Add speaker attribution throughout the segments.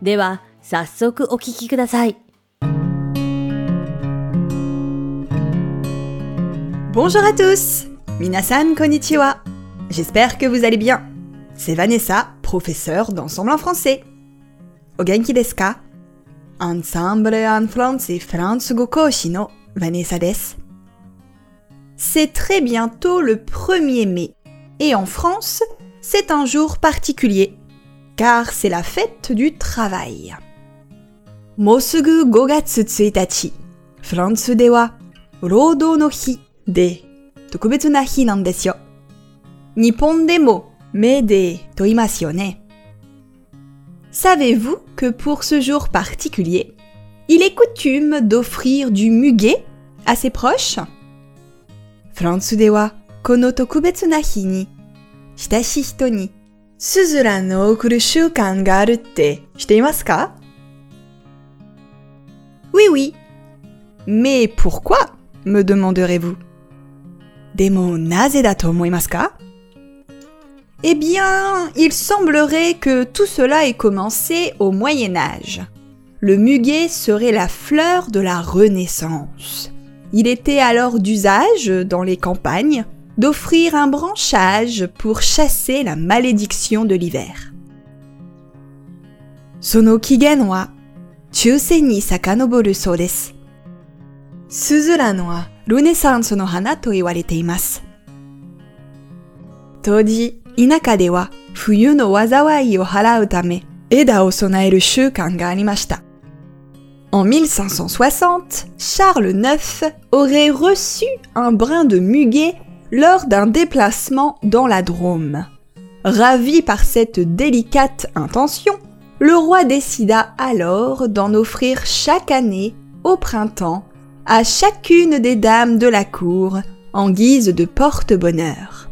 Speaker 1: では、早速お聞きください。
Speaker 2: Bonjour à tous! Minasan konnichiwa! J'espère que vous allez bien. C'est Vanessa, professeure d'ensemble en français. Ogenki desu ka? Ensemble en français Fransugo koshi no Vanessa desu. C'est très bientôt le 1er mai. Et en France, c'est un jour particulier car c'est la fête du travail. Mosugu gogatsu tsuitachi. France de wa rodo no hi de tokubetsu na hi nan desu yo. Nippon demo me de to imasu ne. Savez-vous que pour ce jour particulier, il est coutume d'offrir du muguet à ses proches? France de wa kono tokubetsu na hi ni shitashi hito ni oui, oui. Mais pourquoi me demanderez-vous? Demo naze da to ka Eh bien, il semblerait que tout cela ait commencé au Moyen Âge. Le muguet serait la fleur de la Renaissance. Il était alors d'usage dans les campagnes d'offrir un branchage pour chasser la malédiction de l'hiver. Sono kigen wa chusen ni sakanoboru so desu. Suzuran wa Renaissance no hana to iwarete. Toji, inaka de wa fuyu no wazawai o harau tame eda o sonaeru shukan ga arimashita. En 1560, Charles IX aurait reçu un brin de muguet lors d'un déplacement dans la Drôme. Ravi par cette délicate intention, le roi décida alors d'en offrir chaque année, au printemps, à chacune des dames de la cour en guise de porte-bonheur.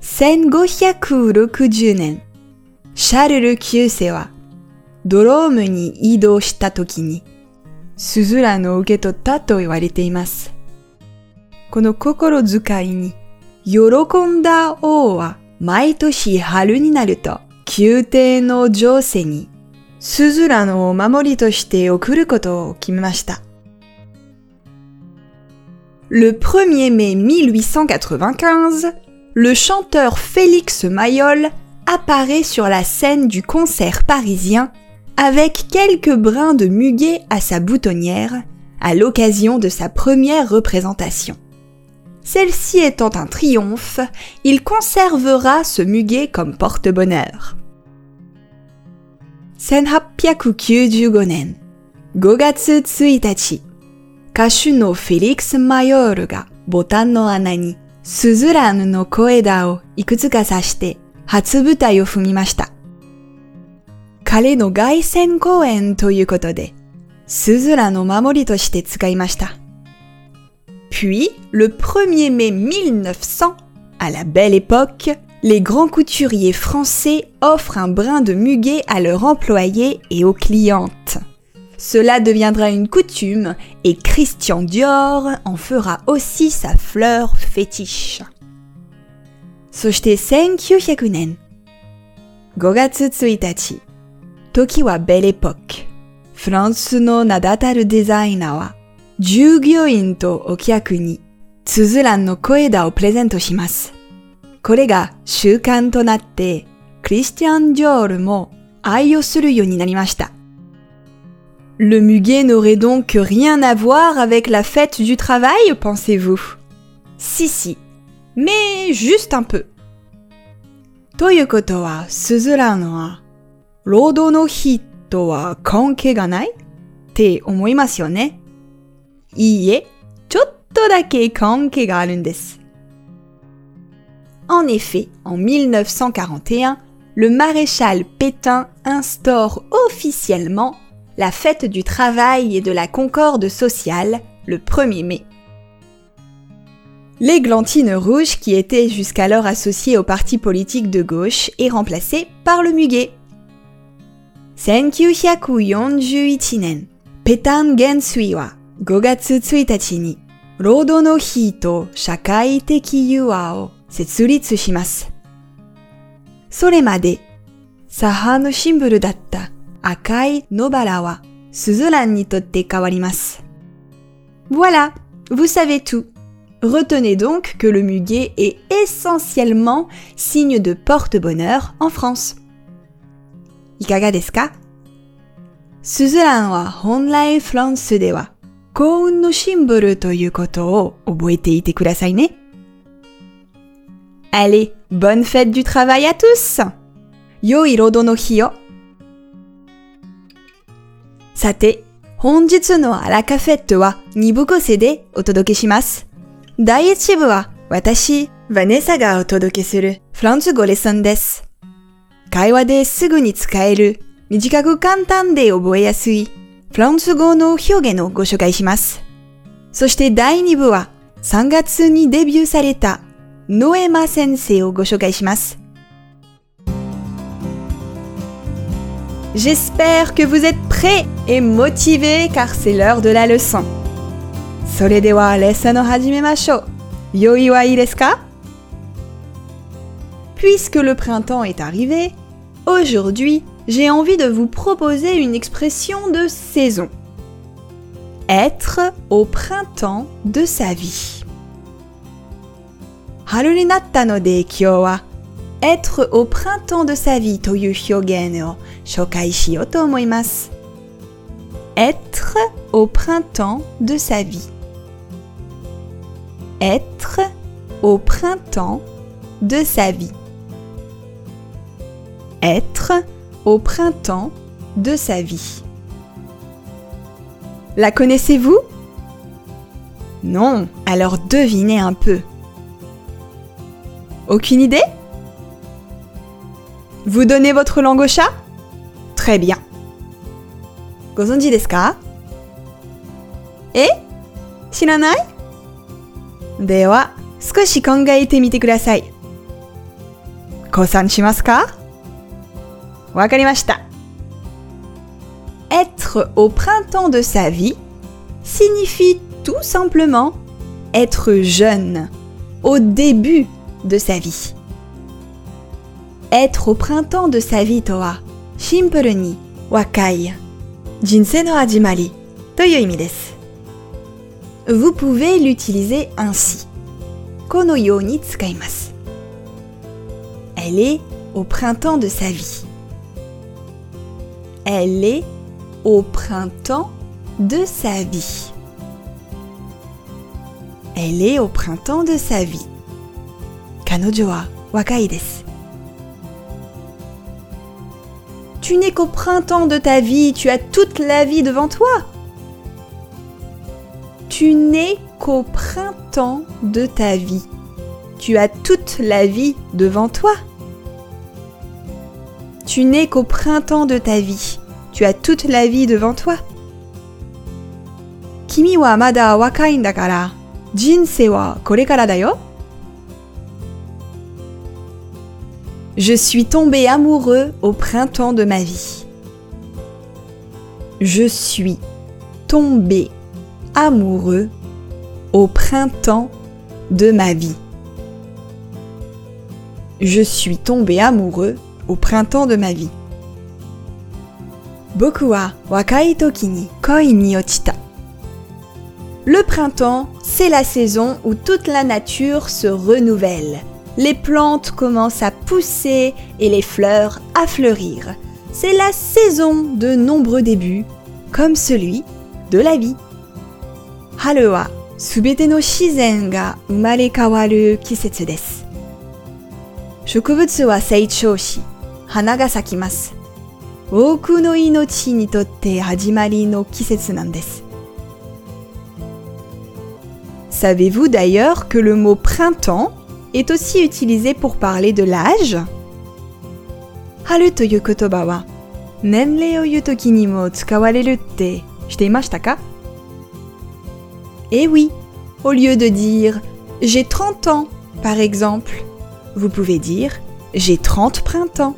Speaker 2: Sengoshaku rokujunen, Charles Kyusei wa Drôme ni. この心遣いに、喜んだ王は毎年春になると宮廷の女性にスズラのお守りとして送ることを決めました。Le 1er mai 1895, le chanteur Félix Mayol apparaît sur la scène du concert parisien avec quelques brins de muguet à sa boutonnière à l'occasion de sa première représentation. Celle-ci étant un triomphe, il conservera ce muguet comme porte-bonheur. 1895年5月1日、歌手のフェリックス・マヨールがボタンの穴にスズランの小枝をいくつか刺して初舞台を踏みました。彼の凱旋公演ということで、スズランの守りとして使いました。Puis, le 1er mai 1900, à la belle époque, les grands couturiers français offrent un brin de muguet à leurs employés et aux clientes. Cela deviendra une coutume et Christian Dior en fera aussi sa fleur fétiche. そして1900年5月1日時はベルエポックフランスの名だたるデザイナーは 従業員とお客に、つづらんの小枝をプレゼントします。これが習慣となって、クリスティアン・ジョールも愛をするようになりました。Le muguet n'aurait donc rien à voir avec la fête du travail, pensez-vous? Si si, mais juste un peu. ということは、スズランは、労働の日とは関係がないって思いますよね。いいえ、ちょっとだけ関係があるんです。En effet, en 1941, le maréchal Pétain instaure officiellement la fête du travail et de la concorde sociale le 1er mai. L'églantine rouge, qui était jusqu'alors associée au parti politique de gauche, est remplacée par le muguet. 1941年、ペタン元帥は 5月1日に労働の日と社会的融和を設立します。それまで、左派のシンボルだった赤い野バラはスズランにとって変わります。Voilà, vous savez tout. Retenez donc que le muguet est essentiellement signe de porte-bonheur en France. いかがですかスズランは本来フランスでは 幸運のシンボルということを覚えていてくださいね。Allez, bonne fête du travail à tous! 良い労働の日を。さて、本日のアラカフェットは2部構成でお届けします。第1部は私、ヴァネサがお届けするフランス語レッスンです。会話ですぐに使える短く簡単で覚えやすいフランス語の表現をご紹介します。そして第2部は3月にデビューされたノエマ先生をご紹介します。J'espère que vous êtes prêts et motivés car c'est l'heure de la leçon. それではレッスンを始めましょう。用意はいいですか Puisque le printemps est arrivé, aujourd'hui, j'ai envie de vous proposer une expression de saison. Être au printemps de sa vie. être au printemps de sa vie Être au printemps de sa vie. Être au printemps de sa vie. Être au printemps de sa vie. La connaissez-vous? Non, alors devinez un peu. Aucune idée? Vous donnez votre langue au chat? Très bien. Gozonji desu Eh? Shiranai Dewa, sukoshi kongaete mite kudasai. Kosan shimasu ka? Être au printemps de sa vie signifie tout simplement être jeune, au début de sa vie. Être au printemps de sa vie to wa ni wakai no. Vous pouvez l'utiliser ainsi. Kono yo ni. Elle est au printemps de sa vie. Elle est au printemps de sa vie. Elle est au printemps de sa vie. Kanojo. Tu n'es qu'au printemps de ta vie, tu as toute la vie devant toi. Tu n'es qu'au printemps de ta vie. Tu as toute la vie devant toi. Tu n'es qu'au printemps de ta vie. Tu as toute la vie devant toi. Kimi wa mada wakai dakara. Jinsei wa kore kara da yo. Je suis tombé amoureux au printemps de ma vie. Je suis tombé amoureux au printemps de ma vie. Je suis tombé amoureux au printemps de ma vie. Boku wa wakai tokini koi ni ochita. Le printemps, c'est la saison où toute la nature se renouvelle. Les plantes commencent à pousser et les fleurs à fleurir. C'est la saison de nombreux débuts, comme celui de la vie. Haru wa subete no shizen ga umare kawaru kisetsu desu. Shokubutsu wa seichou shi. 花が咲きます。多くの命にとって始まりの季節なんです。Savez-vous d'ailleurs que le mot printemps est aussi utilisé pour parler de l'âge 春という言葉は年齢を言うときにも使われるってしていましたか Eh oui, au lieu de dire j'ai 30 ans par exemple, vous pouvez dire j'ai 30 printemps.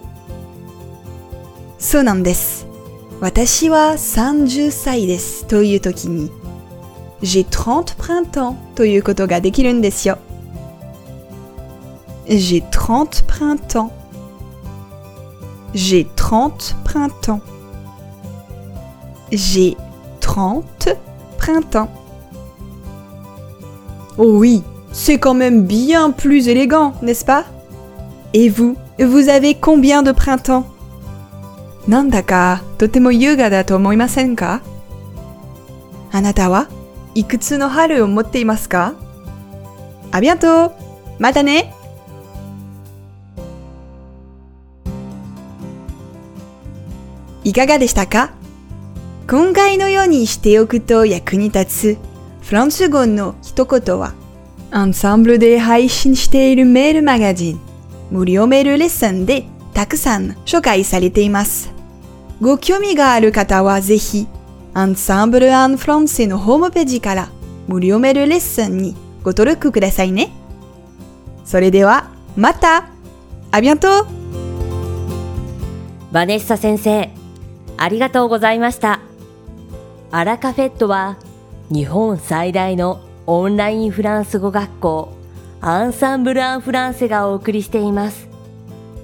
Speaker 2: そうなんです。私は30歳ですというときに j'ai 30 printemps ということができるんですよ。J'ai 30 printemps. J'ai 30 printemps. J'ai 30 printemps. Oh oui, c'est quand même bien plus élégant, n'est-ce pas Et vous, vous avez combien de printemps なんだかとても優雅だと思いませんか？あなたはいくつの春を持っていますか？ありがとう。またね。いかがでしたか？今回のようにしておくと役に立つフランス語の一言は、アンサンブルで配信しているメールマガジン、無料メールレッスンでたくさん紹介されています。ご興味がある方はぜひ、アンサンブル・アン・フランセのホームページから無料メールレッスンにご登録くださいね。それでは、またありがとう
Speaker 1: バネッサ先生、ありがとうございました。アラカフェットは日本最大のオンラインフランス語学校アンサンブル・アン・フランセがお送りしています。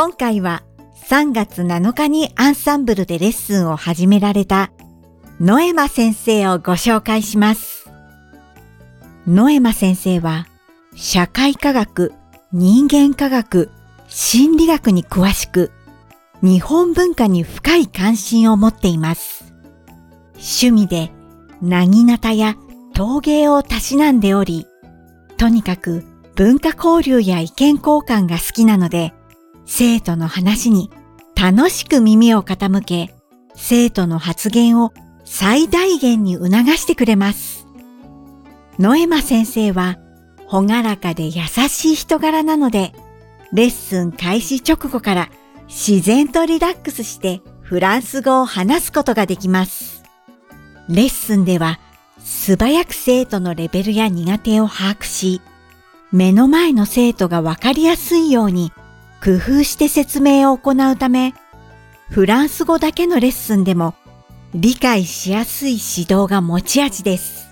Speaker 3: 今回は3月7日にアンサンブルでレッスンを始められた、ノエマ先生をご紹介します。ノエマ先生は、社会科学、人間科学、心理学に詳しく、日本文化に深い関心を持っています。趣味で、なぎなたや陶芸をたしなんでおり、とにかく文化交流や意見交換が好きなので、生徒の話に楽しく耳を傾け、生徒の発言を最大限に促してくれます。ノエマ先生は、ほがらかで優しい人柄なので、レッスン開始直後から自然とリラックスしてフランス語を話すことができます。レッスンでは素早く生徒のレベルや苦手を把握し、目の前の生徒がわかりやすいように工夫して説明を行うため、フランス語だけのレッスンでも理解しやすい指導が持ち味です。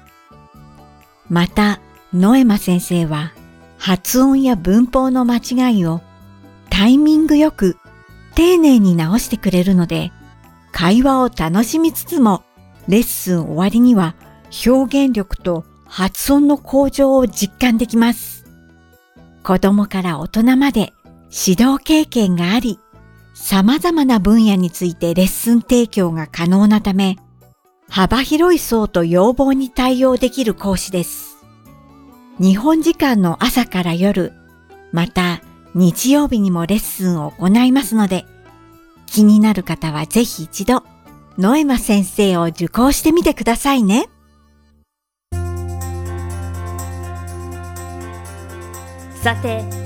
Speaker 3: また、ノエマ先生は発音や文法の間違いをタイミングよく丁寧に直してくれるので、会話を楽しみつつもレッスン終わりには表現力と発音の向上を実感できます。子供から大人まで指導経験があり、様々な分野についてレッスン提供が可能なため、幅広い層と要望に対応できる講師です。日本時間の朝から夜、また日曜日にもレッスンを行いますので、気になる方はぜひ一度、ノエマ先生を受講してみてくださいね。
Speaker 1: さて